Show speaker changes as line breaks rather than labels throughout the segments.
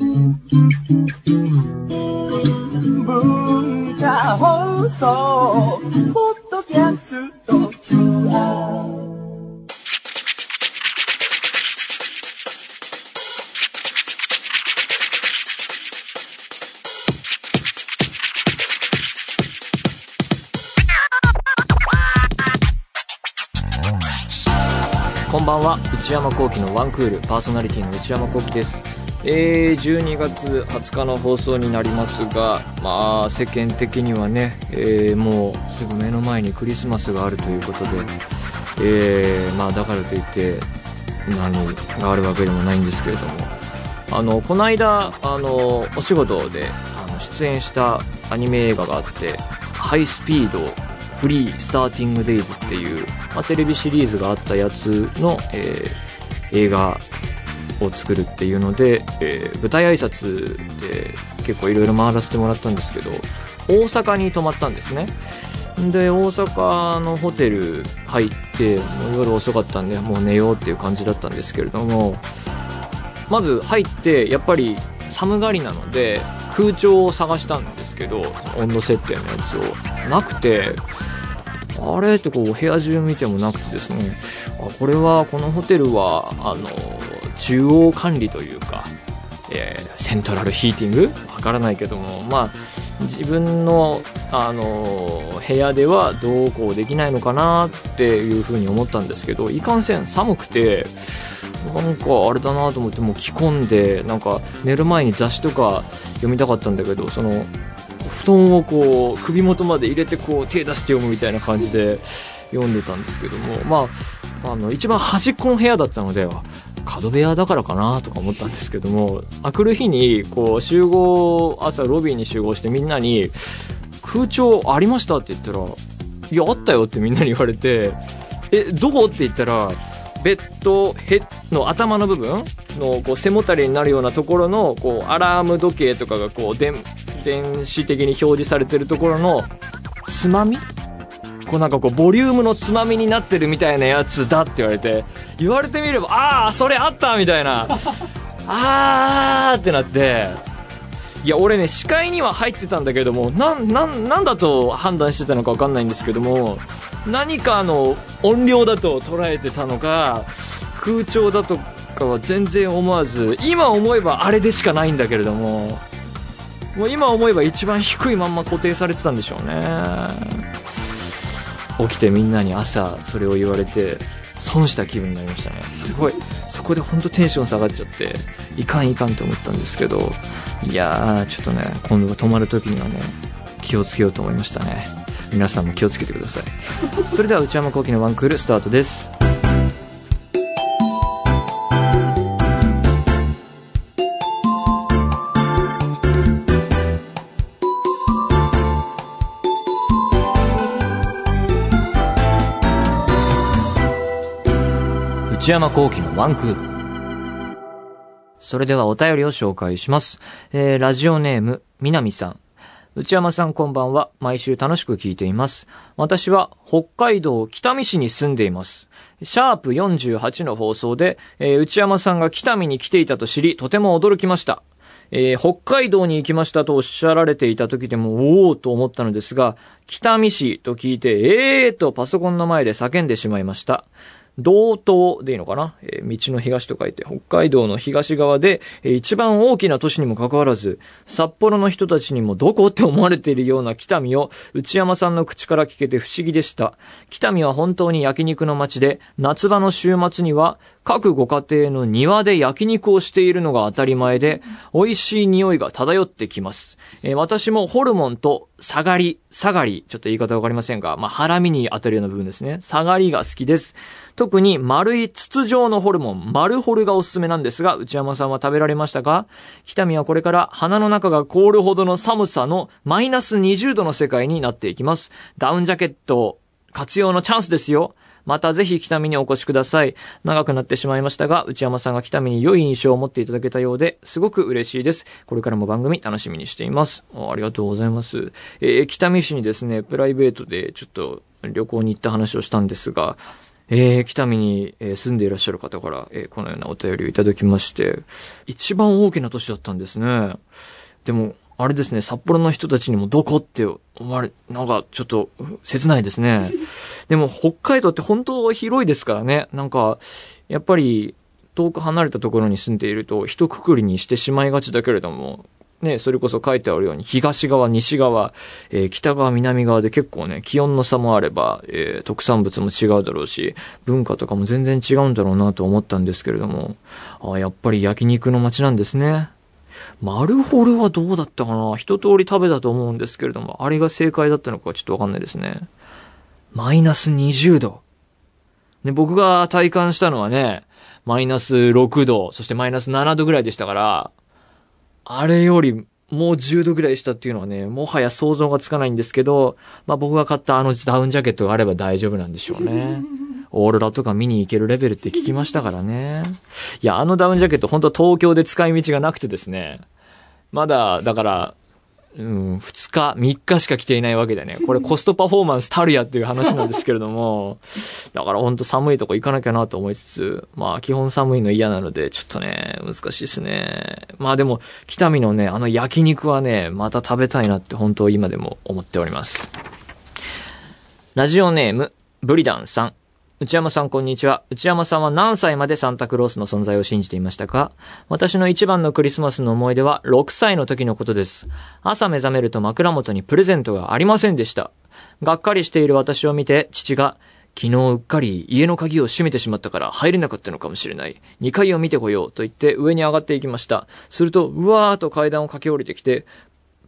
文化放送ポッドキャスト QR
こんばんは。内山聖輝のワンクール。パーソナリティの内山聖輝です。えー、12月20日の放送になりますが、まあ、世間的にはね、えー、もうすぐ目の前にクリスマスがあるということで、えー、まあ、だからといって何があるわけでもないんですけれども、あの、この間、あの、お仕事であの出演したアニメ映画があって、ハイスピードフリースターティングデイズっていう、まあ、テレビシリーズがあったやつの、えー、映画を作るっていうので、えー、舞台挨拶で結構いろいろ回らせてもらったんですけど大阪に泊まったんですね。で大阪のホテル入ってもう夜遅かったんでもう寝ようっていう感じだったんですけれどもまず入ってやっぱり寒がりなので空調を探したんですけど温度設定のやつを。なくてあれ？ってこう部屋中見てもなくてですね。あこれはこのホテルはあの中央管理というか、えー、セントラルヒーティング？わからないけども、まあ、自分の、あの、部屋ではどうこうできないのかなっていうふうに思ったんですけど、いかんせん寒くて、なんかあれだなと思ってもう着込んで、なんか寝る前に雑誌とか読みたかったんだけど、その、布団をこう首元まで入れてこう手出して読むみたいな感じで読んでたんですけどもまああの一番端っこの部屋だったので角部屋だからかなとか思ったんですけどもあくる日にこう集合朝ロビーに集合してみんなに「空調ありました?」って言ったら「いやあったよ」ってみんなに言われて「えどこ?」って言ったらベッドヘの頭の部分のこう背もたれになるようなところのこうアラーム時計とかがこう電電子的に表示されてるところのつまみこうなんかこうボリュームのつまみになってるみたいなやつだって言われて言われてみればああそれあったみたいな。あーってなって。いや俺ね視界には入ってたんだけどもなんなんなんだと判断してたのか分かんないんですけども何かの音量だと捉えてたのか空調だとかは全然思わず今思えばあれでしかないんだけれどももう今思えば一番低いまんま固定されてたんでしょうね起きてみんなに朝それを言われて損した気分になりましたね。すごい。そこで本当テンション下がっちゃっていかんいかんと思ったんですけどいやーちょっとね今度は泊まる時にはね気をつけようと思いましたね。皆さんも気をつけてください。それでは内山昂輝のワンクールスタートです。内山昂輝のワンクール。それではお便りを紹介します。えー、ラジオネーム、みなみさん。内山さんこんばんは。毎週楽しく聞いています。私は北海道北見市に住んでいます。シャープ48の放送で、えー、内山さんが北見に来ていたと知り、とても驚きました。えー、北海道に行きましたとおっしゃられていた時でも、おおと思ったのですが、北見市と聞いて、ええーとパソコンの前で叫んでしまいました。道東でいいのかな、え、道の東と書いて、北海道の東側で、えー、一番大きな都市にもかかわらず、札幌の人たちにもどこって思われているような北見を内山さんの口から聞けて不思議でした。北見は本当に焼肉の街で、夏場の週末には各ご家庭の庭で焼肉をしているのが当たり前で、美味しい匂いが漂ってきます。え、私もホルモンと下がり、下がり、ちょっと言い方わかりませんが、まあ、ハラミに当たるような部分ですね。下がりが好きです。特に丸い筒状のホルモン、丸ホルがおすすめなんですが、内山さんは食べられましたか？北見はこれから鼻の中が凍るほどの寒さのマイナス20度の世界になっていきます。ダウンジャケット活用のチャンスですよ。またぜひ北見にお越しください。長くなってしまいましたが、内山さんが北見に良い印象を持っていただけたようで、すごく嬉しいです。これからも番組楽しみにしています。ありがとうございます。えー、北見市にですね、プライベートでちょっと旅行に行った話をしたんですが、えー、北見に、住んでいらっしゃる方から、えーこのようなお便りをいただきまして、一番大きな都市だったんですね。でも、あれですね、札幌の人たちにもどこって思われ、なんかちょっと切ないですね。でも北海道って本当広いですからね。なんか、やっぱり遠く離れたところに住んでいると一括りにしてしまいがちだけれども、ね、それこそ書いてあるように東側、西側、えー北側、南側で結構ね、気温の差もあれば、えー特産物も違うだろうし、文化とかも全然違うんだろうなと思ったんですけれども、あやっぱり焼肉の街なんですね。マルホルはどうだったかな？一通り食べたと思うんですけれども、あれが正解だったのかちょっとわかんないですね。マイナス20度。で、僕が体感したのはね、マイナス6度、そしてマイナス7度ぐらいでしたから、あれよりもう10度ぐらいしたっていうのはね、もはや想像がつかないんですけど、まあ僕が買ったあのダウンジャケットがあれば大丈夫なんでしょうね。オーロラとか見に行けるレベルって聞きましたからね。いや、あのダウンジャケット本当東京で使い道がなくてですね。まだ、だから、うん、2日、3日しか着ていないわけでね。これコストパフォーマンスたるやっていう話なんですけれども、だからほんと寒いとこ行かなきゃなと思いつつ、まあ基本寒いの嫌なので、ちょっとね、難しいですね。まあでも、北見のね、あの焼肉はね、また食べたいなって本当今でも思っております。ラジオネーム、ブリダンさん。内山さんこんにちは。内山さんは何歳までサンタクロースの存在を信じていましたか？私の一番のクリスマスの思い出は6歳の時のことです。朝目覚めると枕元にプレゼントがありませんでした。がっかりしている私を見て、父が、昨日うっかり家の鍵を閉めてしまったから入れなかったのかもしれない。2階を見てこようと言って上に上がっていきました。すると、うわーと階段を駆け下りてきて、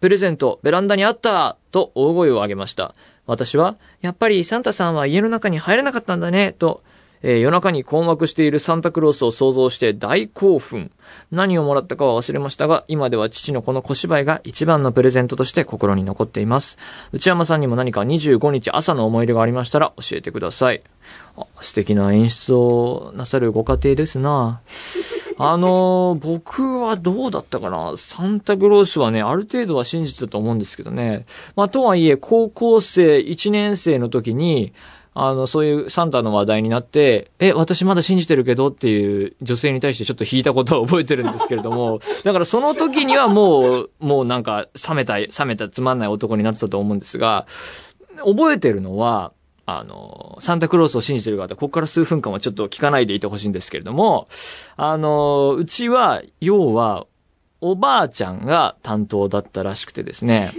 プレゼント、ベランダにあったと大声を上げました。私は、やっぱりサンタさんは家の中に入れなかったんだね、と、えー夜中に困惑しているサンタクロースを想像して大興奮。何をもらったかは忘れましたが、今では父のこの小芝居が一番のプレゼントとして心に残っています。内山さんにも何か25日朝の思い出がありましたら教えてください。あ素敵な演出をなさるご家庭ですな。あのー僕はどうだったかな？サンタクロースはね、ある程度は信じてたと思うんですけどね。まあ、とはいえ、高校生1年生の時に、あの、そういうサンタの話題になって、え、私まだ信じてるけどっていう女性に対してちょっと引いたことを覚えてるんですけれども、だからその時にはもう、もうなんか、冷めた、冷めたつまんない男になってたと思うんですが、覚えてるのは、あの、サンタクロースを信じてる方、ここから数分間はちょっと聞かないでいてほしいんですけれども、あの、うちは、要は、おばあちゃんが担当だったらしくてですね。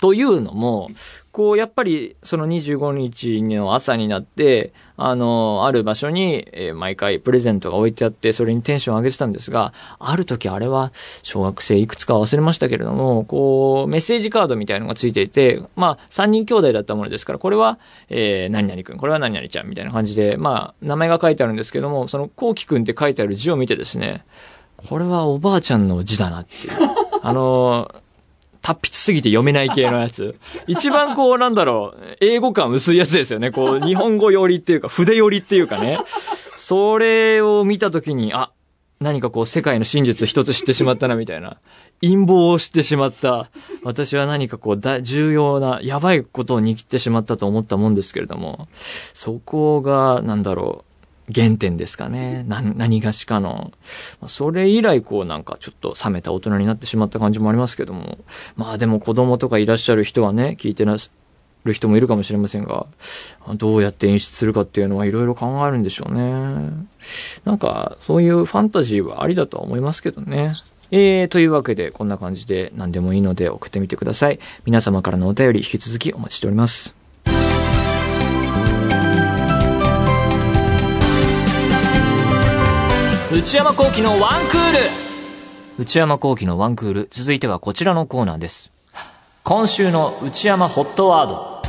というのも、こう、やっぱり、その25日の朝になって、あの、ある場所に、えー毎回プレゼントが置いてあって、それにテンション上げてたんですが、ある時あれは、小学生いくつか忘れましたけれども、こう、メッセージカードみたいのがついていて、まあ、3人兄弟だったものですから、これは、えー、何々くん、これは何々ちゃん、みたいな感じで、まあ、名前が書いてあるんですけども、その、こうきくんって書いてある字を見てですね、これはおばあちゃんの字だなっていう。あの達筆すぎて読めない系のやつ。一番こう、なんだろう、英語感薄いやつですよね。こう、日本語寄りっていうか、筆寄りっていうかね。それを見たときに、あ、何かこう、世界の真実一つ知ってしまったな、みたいな。陰謀を知ってしまった。私は何かこう、だ重要な、やばいことを握ってしまったと思ったもんですけれども、そこが、なんだろう、原点ですかね。な、何がしかの。まあそれ以来こうなんかちょっと冷めた大人になってしまった感じもありますけども。まあでも子供とかいらっしゃる人はね、聞いてらっしゃる人もいるかもしれませんが、どうやって演出するかっていうのはいろいろ考えるんでしょうね。なんかそういうファンタジーはありだとは思いますけどね。えー、というわけでこんな感じで何でもいいので送ってみてください。皆様からのお便り引き続きお待ちしております。内山幸喜のワンクール。内山幸喜のワンクール。続いてはこちらのコーナーです。今週の内山ホットワード。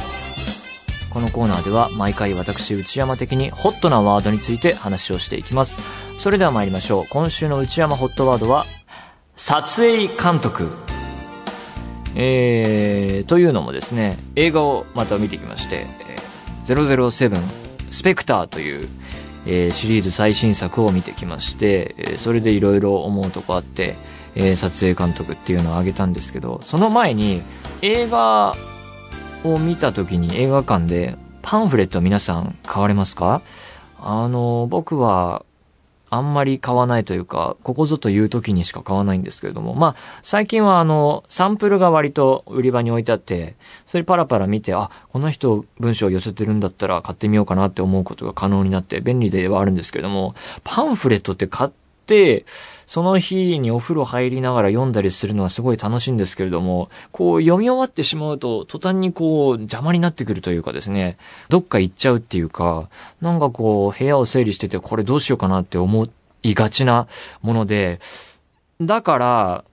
このコーナーでは毎回私内山的にホットなワードについて話をしていきます。それでは参りましょう。今週の内山ホットワードは撮影監督。えー、というのもですね映画をまた見てきまして「007スペクター」というえーシリーズ最新作を見てきまして、えーそれでいろいろ思うとこあって、えー撮影監督っていうのを挙げたんですけど、その前に映画を見た時に映画館でパンフレット皆さん買われますか？あの、僕はあんまり買わないというか、ここぞという時にしか買わないんですけれども、まあ、最近はあの、サンプルが割と売り場に置いてあって、それパラパラ見て、あ、この人文章を寄せてるんだったら買ってみようかなって思うことが可能になって便利ではあるんですけれども、パンフレットって買って、その日にお風呂入りながら読んだりするのはすごい楽しいんですけれども、こう読み終わってしまうと、途端にこう邪魔になってくるというかですね、どっか行っちゃうっていうか、なんかこう部屋を整理しててこれどうしようかなって思いがちなもので、だから、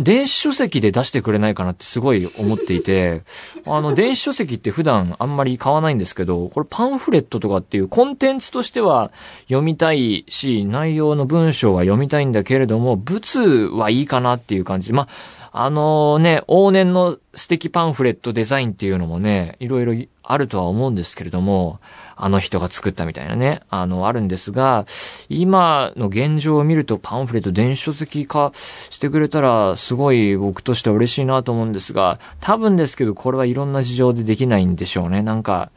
電子書籍で出してくれないかなってすごい思っていて、あの、電子書籍って普段あんまり買わないんですけど、これパンフレットとかっていうコンテンツとしては読みたいし、内容の文章は読みたいんだけれども、物はいいかなっていう感じ。まあ、あのね、往年の素敵パンフレットデザインっていうのもね、いろいろあるとは思うんですけれども、あの人が作ったみたいなね、あの、あるんですが、今の現状を見るとパンフレット電子書籍化してくれたら、すごい僕としては嬉しいなと思うんですが、多分ですけど、これはいろんな事情でできないんでしょうね。なんか、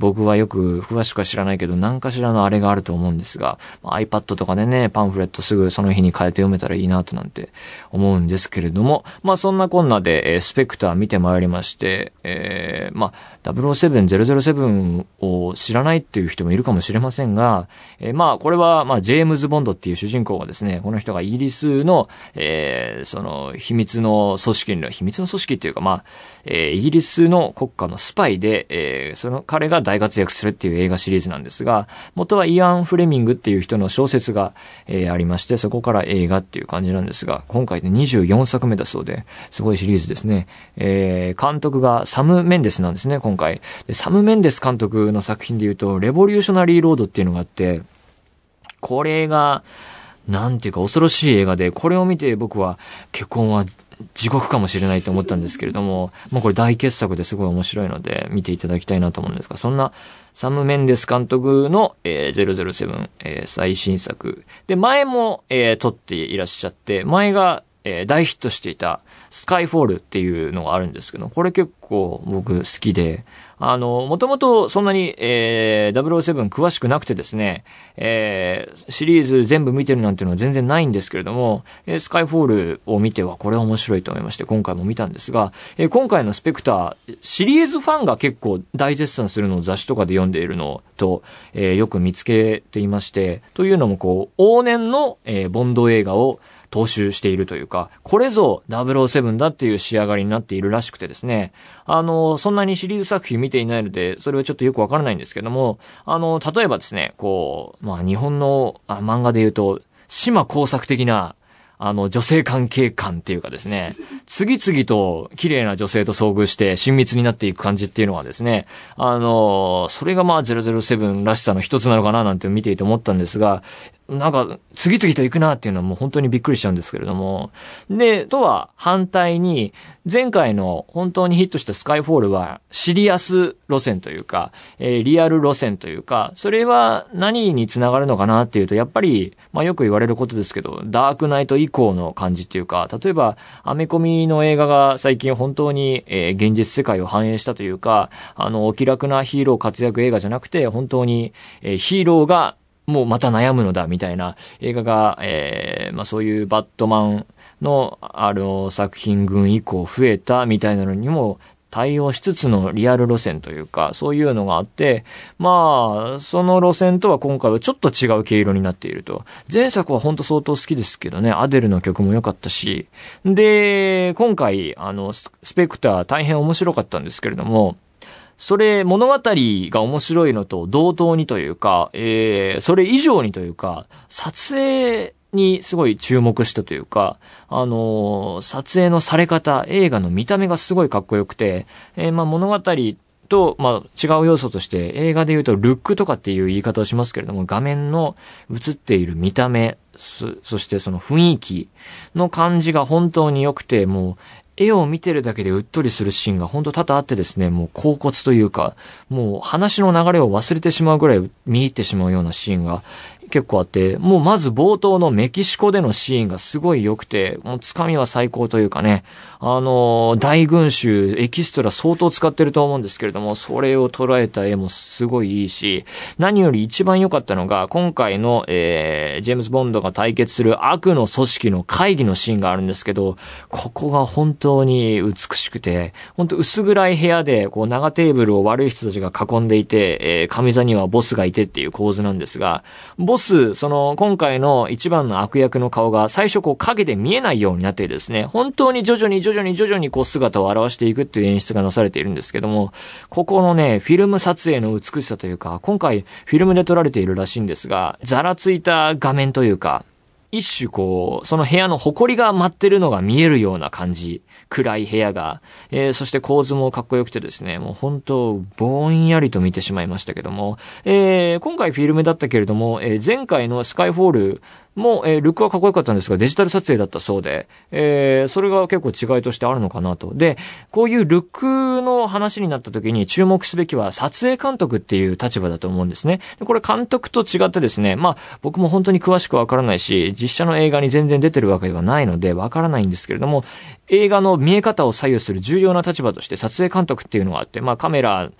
僕はよく詳しくは知らないけど、何かしらのあれがあると思うんですが、iPad とかでね、パンフレットすぐその日に変えて読めたらいいなとなんて思うんですけれども、まあそんなこんなで、えー、スペクター見てまいりまして、えー、まあ007、007を知らないっていう人もいるかもしれませんが、えー、まあこれは、まあジェームズ・ボンドっていう主人公がですね、この人がイギリスの、えー、その秘密の組織の、秘密の組織っていうか、まあ、えー、イギリスの国家のスパイで、えー、その彼が大活躍するっていう映画シリーズなんですが、元はイアン・フレミングっていう人の小説が、えー、ありまして、そこから映画っていう感じなんですが、今回で24作目だそうで、すごいシリーズですね。えー、監督がサム・メンデスなんですね、今回。でサム・メンデス監督の作品で言うと、レボリューショナリー・ロードっていうのがあって、これが、なんていうか恐ろしい映画で、これを見て僕は結婚は地獄かもしれないと思ったんですけれども、もうこれ大傑作ですごい面白いので見ていただきたいなと思うんですが、そんなサム・メンデス監督の、えー、007、えー、最新作。で、前も、えー、撮っていらっしゃって、前が、えー、大ヒットしていたスカイフォールっていうのがあるんですけど、これ結構僕好きで、あの、もともとそんなに、えー、007詳しくなくてですね、えー、シリーズ全部見てるなんていうのは全然ないんですけれども、えー、スカイフォールを見てはこれ面白いと思いまして、今回も見たんですが、えー、今回のスペクター、シリーズファンが結構大絶賛するのを雑誌とかで読んでいるのと、えー、よく見つけていまして、というのもこう、往年の、えー、ボンド映画を、踏襲しているというか、これぞ007だっていう仕上がりになっているらしくてですね、あの、そんなにシリーズ作品見ていないので、それはちょっとよくわからないんですけども、あの、例えばですね、こう、まあ日本のあ漫画で言うと、島工作的なあの、女性関係感っていうかですね、次々と綺麗な女性と遭遇して親密になっていく感じっていうのはですね、あの、それがまあ007らしさの一つなのかななんて見ていて思ったんですが、なんか、次々と行くなっていうのはもう本当にびっくりしちゃうんですけれども。で、とは反対に、前回の本当にヒットしたスカイフォールはシリアス路線というか、えー、リアル路線というか、それは何につながるのかなっていうと、やっぱり、まあよく言われることですけど、ダークナイト以降の感じっていうか、例えば、アメコミの映画が最近本当に、えー、現実世界を反映したというか、あの、お気楽なヒーロー活躍映画じゃなくて、本当に、えー、ヒーローがもうまた悩むのだみたいな映画が、えー、まあそういうバットマンの、あの、作品群以降増えたみたいなのにも対応しつつのリアル路線というか、そういうのがあって、まあ、その路線とは今回はちょっと違う毛色になっていると。前作はほんと相当好きですけどね、アデルの曲も良かったし。で、今回、あの、スペクター大変面白かったんですけれども、それ、物語が面白いのと同等にというか、えー、それ以上にというか、撮影にすごい注目したというか、あのー、撮影のされ方、映画の見た目がすごいかっこよくて、えー、まあ物語と、まあ、違う要素として、映画で言うと、ルックとかっていう言い方をしますけれども、画面の映っている見た目、そしてその雰囲気の感じが本当に良くて、もう、絵を見てるだけでうっとりするシーンがほんと多々あってですね、もう恍惚というか、もう話の流れを忘れてしまうぐらい見入ってしまうようなシーンが結構あって、もうまず冒頭のメキシコでのシーンがすごい良くて、もうつかみは最高というかね、あの、大群衆、エキストラ相当使ってると思うんですけれども、それを捉えた絵もすごいいいし、何より一番良かったのが、今回の、えー、ジェームズ・ボンドが対決する悪の組織の会議のシーンがあるんですけど、ここが本当に美しくて、本当薄暗い部屋で、こう長テーブルを悪い人たちが囲んでいて、えー、上座にはボスがいてっていう構図なんですが、ボス、その、今回の一番の悪役の顔が最初こう影で見えないようになってですね、本当に徐々に徐々に徐々にこう姿を現していくっていう演出がなされているんですけども、ここのね、フィルム撮影の美しさというか、今回フィルムで撮られているらしいんですが、ざらついた画面というか、一種こう、その部屋の埃が舞ってるのが見えるような感じ。暗い部屋が。えー、そして構図もかっこよくてですね、もう本当、ぼんやりと見てしまいましたけども、えー、今回フィルムだったけれども、えー、前回のスカイホールも、えー、ルックはかっこよかったんですが、デジタル撮影だったそうで、えー、それが結構違いとしてあるのかなと。で、こういうルックの話になった時に注目すべきは撮影監督っていう立場だと思うんですね。でこれ監督と違ってですね、まあ、僕も本当に詳しくわからないし、実写の映画に全然出てるわけではないのでわからないんですけれども、映画の見え方を左右する重要な立場として撮影監督っていうのがあって、まあカメラ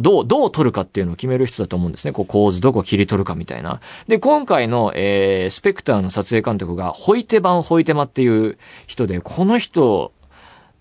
どう、どう撮るかっていうのを決める人だと思うんですね。こう構図どこ切り取るかみたいな。で、今回の、えー、スペクターの撮影監督が、ホイテ版ホイテマっていう人で、この人、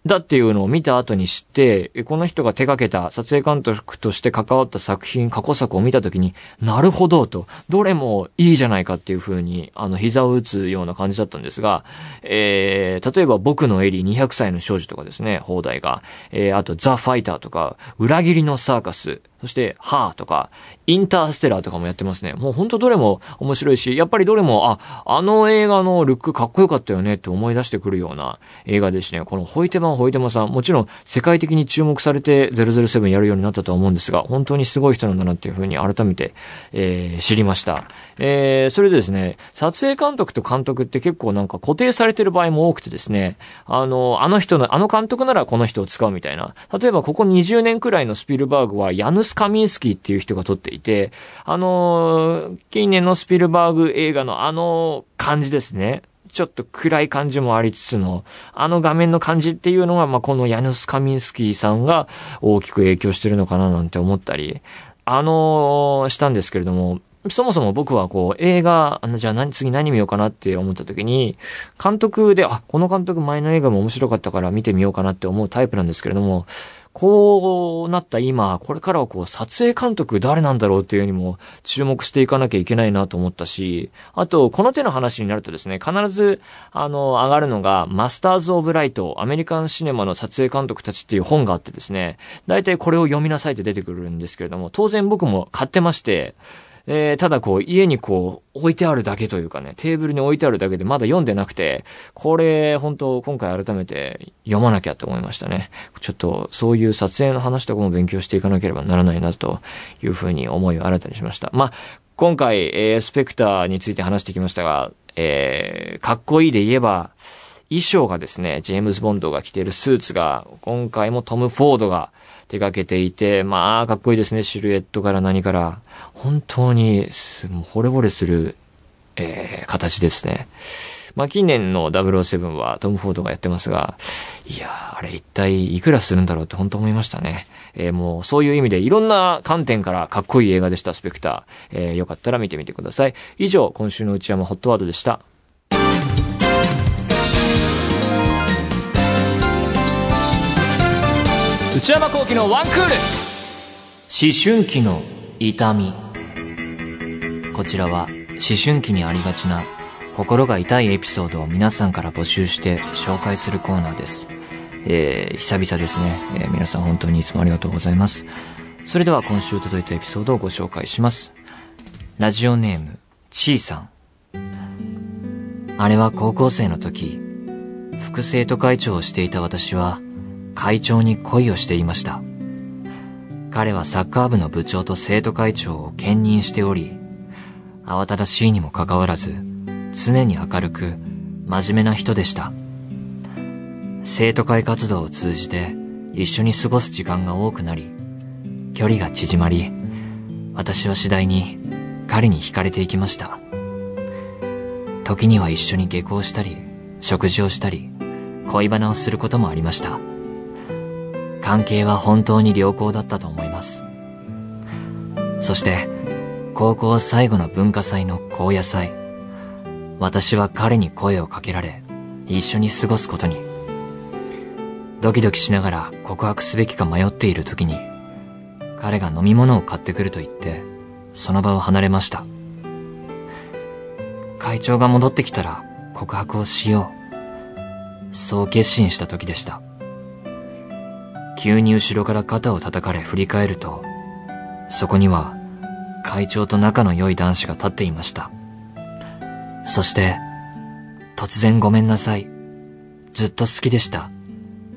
だっていうのを見た後に知って、この人が手掛けた撮影監督として関わった作品、過去作を見た時に、なるほどと、どれもいいじゃないかっていう風に、あの、膝を打つような感じだったんですが、えー、例えば僕のエリー200歳の少女とかですね、放題が、えー、あとザ・ファイターとか、裏切りのサーカス、そして、ハーとか、インターステラーとかもやってますね。もうほんとどれも面白いし、やっぱりどれも、あ、あの映画のルックかっこよかったよねって思い出してくるような映画ですね。このホイテマンホイテマさん、もちろん世界的に注目されて007やるようになったと思うんですが、本当にすごい人なんだなっていうふうに改めて、えー、知りました。えー、それでですね、撮影監督と監督って結構なんか固定されてる場合も多くてですね、あの、あの人の、あの監督ならこの人を使うみたいな。例えばここ20年くらいのスピルバーグはヤヌスス・カミンスキーっていう人が撮っていて、あのー、近年のスピルバーグ映画のあの感じですね。ちょっと暗い感じもありつつの、あの画面の感じっていうのが、まあ、このヤヌス・カミンスキーさんが大きく影響してるのかななんて思ったり、あのー、したんですけれども、そもそも僕はこう映画、あの、じゃあ何、次何見ようかなって思った時に、監督で、あ、この監督前の映画も面白かったから見てみようかなって思うタイプなんですけれども、こうなった今、これからはこう撮影監督誰なんだろうっていうにも注目していかなきゃいけないなと思ったし、あと、この手の話になるとですね、必ず、あの、上がるのが、マスターズ・オブ・ライト、アメリカンシネマの撮影監督たちっていう本があってですね、大体これを読みなさいって出てくるんですけれども、当然僕も買ってまして、えー、ただこう、家にこう、置いてあるだけというかね、テーブルに置いてあるだけでまだ読んでなくて、これ、本当今回改めて読まなきゃと思いましたね。ちょっと、そういう撮影の話とかも勉強していかなければならないな、というふうに思いを新たにしました。まあ、今回、えー、スペクターについて話してきましたが、えー、かっこいいで言えば、衣装がですね、ジェームズ・ボンドが着ているスーツが、今回もトム・フォードが手掛けていて、まあ、かっこいいですね。シルエットから何から。本当に、もう惚れ惚れする、えー、形ですね。まあ、近年の007はトム・フォードがやってますが、いやー、あれ一体いくらするんだろうって本当思いましたね。えー、もうそういう意味でいろんな観点からかっこいい映画でした、スペクター。えー、よかったら見てみてください。以上、今週の内山ホットワードでした。内山幸輝のワンクール思春期の痛みこちらは思春期にありがちな心が痛いエピソードを皆さんから募集して紹介するコーナーです。えー、久々ですね、えー、皆さん本当にいつもありがとうございます。それでは今週届いたエピソードをご紹介します。ラジオネーム、ちーさん。あれは高校生の時、副生徒会長をしていた私は、会長に恋をしていました。彼はサッカー部の部長と生徒会長を兼任しており、慌ただしいにもかかわらず、常に明るく、真面目な人でした。生徒会活動を通じて、一緒に過ごす時間が多くなり、距離が縮まり、私は次第に彼に惹かれていきました。
時には一緒に下校したり、食事をしたり、恋バナをすることもありました。関係は本当に良好だったと思います。そして、高校最後の文化祭の高野祭、私は彼に声をかけられ、一緒に過ごすことに。ドキドキしながら告白すべきか迷っている時に、彼が飲み物を買ってくると言って、その場を離れました。会長が戻ってきたら告白をしよう。そう決心した時でした。急に後ろから肩を叩かれ振り返ると、そこには会長と仲の良い男子が立っていました。そして、突然ごめんなさい。ずっと好きでした。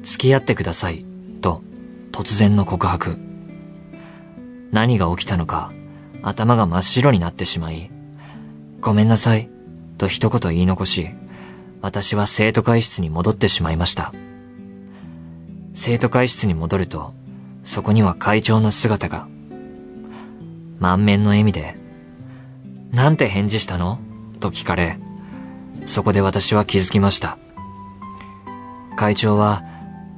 付き合ってください。と、突然の告白。何が起きたのか、頭が真っ白になってしまい、ごめんなさい。と一言言い残し、私は生徒会室に戻ってしまいました。生徒会室に戻ると、そこには会長の姿が。満面の笑みで、なんて返事したの？と聞かれ、そこで私は気づきました。会長は、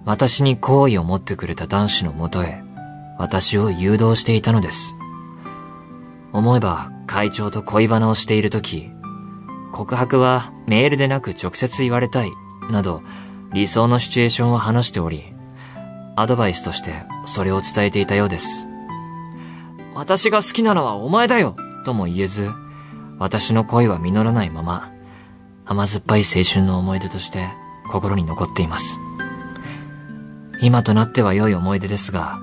私に好意を持ってくれた男子のもとへ、私を誘導していたのです。思えば、会長と恋バナをしているとき、告白はメールでなく直接言われたい、など、理想のシチュエーションを話しており、アドバイスとしてそれを伝えていたようです。私が好きなのはお前だよとも言えず、私の恋は実らないまま、甘酸っぱい青春の思い出として心に残っています。今となっては良い思い出ですが、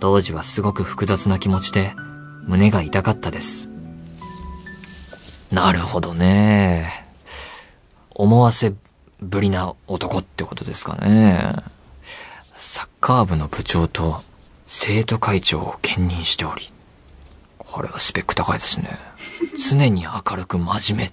当時はすごく複雑な気持ちで胸が痛かったです。
なるほどね。思わせぶりな男ってことですかね。サッカー部の部長と生徒会長を兼任しており。これはスペック高いですね。常に明るく真面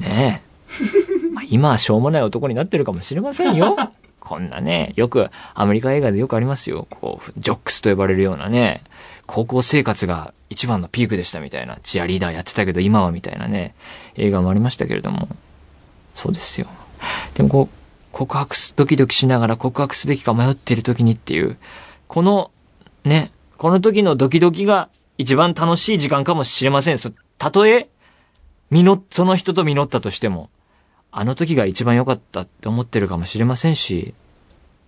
目。ねえ。まあ、今はしょうもない男になってるかもしれませんよ。こんなね、よく、アメリカ映画でよくありますよ。こう、ジョックスと呼ばれるようなね、高校生活が一番のピークでしたみたいな、チアリーダーやってたけど今はみたいなね、映画もありましたけれども、そうですよ。でもこう、告白す、ドキドキしながら告白すべきか迷っている時にっていう、この、ね、この時のドキドキが一番楽しい時間かもしれません。たとえ、実の、その人と実ったとしても、あの時が一番良かったって思ってるかもしれませんし、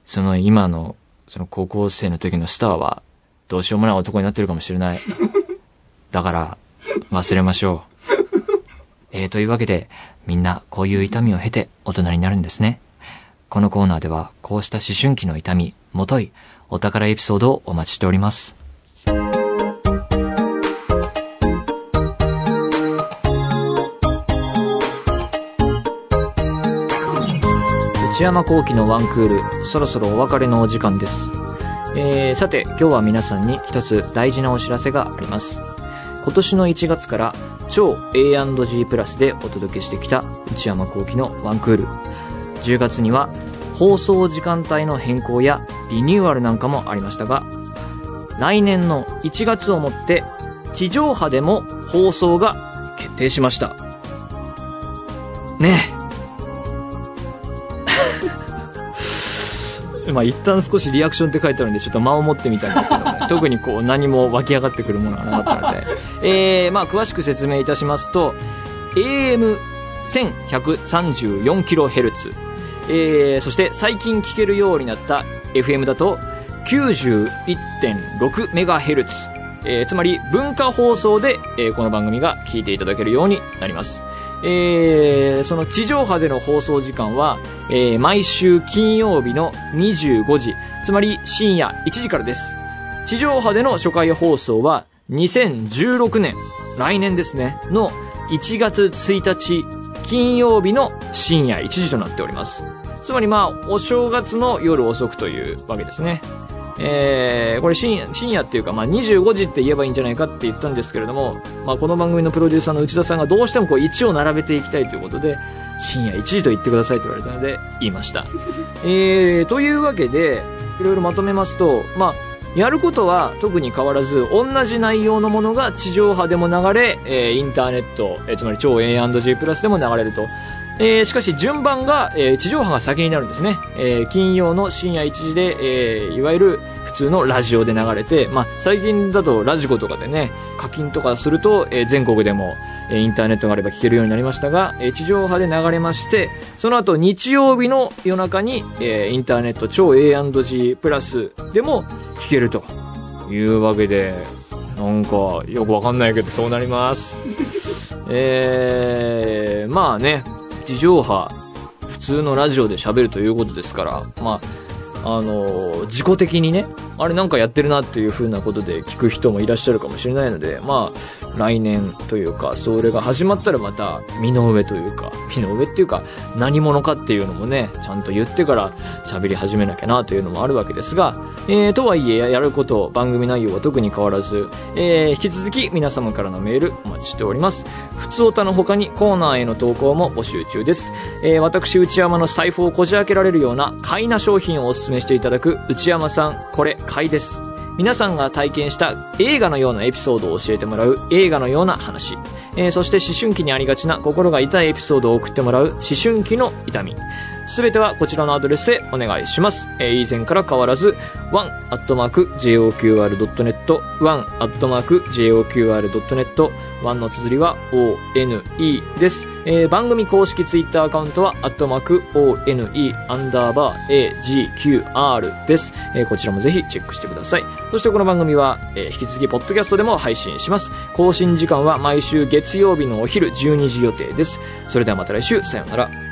その今の、その高校生の時のスターは、どうしようもない男になってるかもしれない。だから、忘れましょう。えー、というわけで、みんなこういう痛みを経て大人になるんですね。このコーナーでは、こうした思春期の痛み、もとい、お宝エピソードをお待ちしております。内山幸輝のワンクール、そろそろお別れのお時間です。えー、さて、今日は皆さんに一つ大事なお知らせがあります。今年の1月から超 A&G プラスでお届けしてきた内山幸輝のワンクール。10月には放送時間帯の変更やリニューアルなんかもありましたが、来年の1月をもって地上波でも放送が決定しました。ねえ。まあ一旦少しリアクションって書いてあるんでちょっと間を持ってみたんですけどね。特にこう何も湧き上がってくるものがなかったので。えー、まあ詳しく説明いたしますと、AM1134kHz えー、そして最近聞けるようになった FM だと 91.6MHz、えー、つまり文化放送で、えー、この番組が聞いていただけるようになります。えー、その地上波での放送時間は、えー、毎週金曜日の25時、つまり深夜1時からです。地上波での初回放送は2016年、来年ですね、の1月1日金曜日の深夜1時となっております。つまりまあ、お正月の夜遅くというわけですね。えー、これ深夜、深夜っていうか、まあ25時って言えばいいんじゃないかって言ったんですけれども、まあこの番組のプロデューサーの内田さんがどうしてもこう1を並べていきたいということで、深夜1時と言ってくださいと言われたので、言いました。えー、というわけで、いろいろまとめますと、まあ、やることは特に変わらず、同じ内容のものが地上波でも流れ、えーインターネット、えーつまり超 A&G プラスでも流れると。えーしかし順番が、えー地上波が先になるんですね。えー金曜の深夜1時で、えーいわゆる普通のラジオで流れて、まあ、最近だとラジコとかでね、課金とかすると、えー全国でも、えーインターネットがあれば聞けるようになりましたが、えー地上波で流れまして、その後日曜日の夜中に、えーインターネット超 A&G プラスでもけるというわけで、なんかよくわかんないけどそうなります。えー、まあね、地上波、普通のラジオで喋るということですから、まあ、あのー自己的にね、あれなんかやってるなっていう風なことで聞く人もいらっしゃるかもしれないので、まあ、来年というか、それが始まったらまた、身の上というか、身の上っていうか、何者かっていうのもね、ちゃんと言ってから喋り始めなきゃなというのもあるわけですが、えー、とはいえ、やること、番組内容は特に変わらず、えー、引き続き皆様からのメールお待ちしております。普通歌の他にコーナーへの投稿も募集中です。えー、私、内山の財布をこじ開けられるような買いな商品をお勧めしていただく内山さん、これ買いです。皆さんが体験した映画のようなエピソードを教えてもらう映画のような話。えーそして思春期にありがちな心が痛いエピソードを送ってもらう思春期の痛み。すべてはこちらのアドレスへお願いします。えー以前から変わらず、one.joqr.net、one.joqr.net、one の綴りは one です。えー番組公式ツイッターアカウントは、アットマーク one アンダーバー agqr です。えーこちらもぜひチェックしてください。そしてこの番組は、えー引き続きポッドキャストでも配信します。更新時間は毎週月曜日のお昼12時予定です。それではまた来週、さようなら。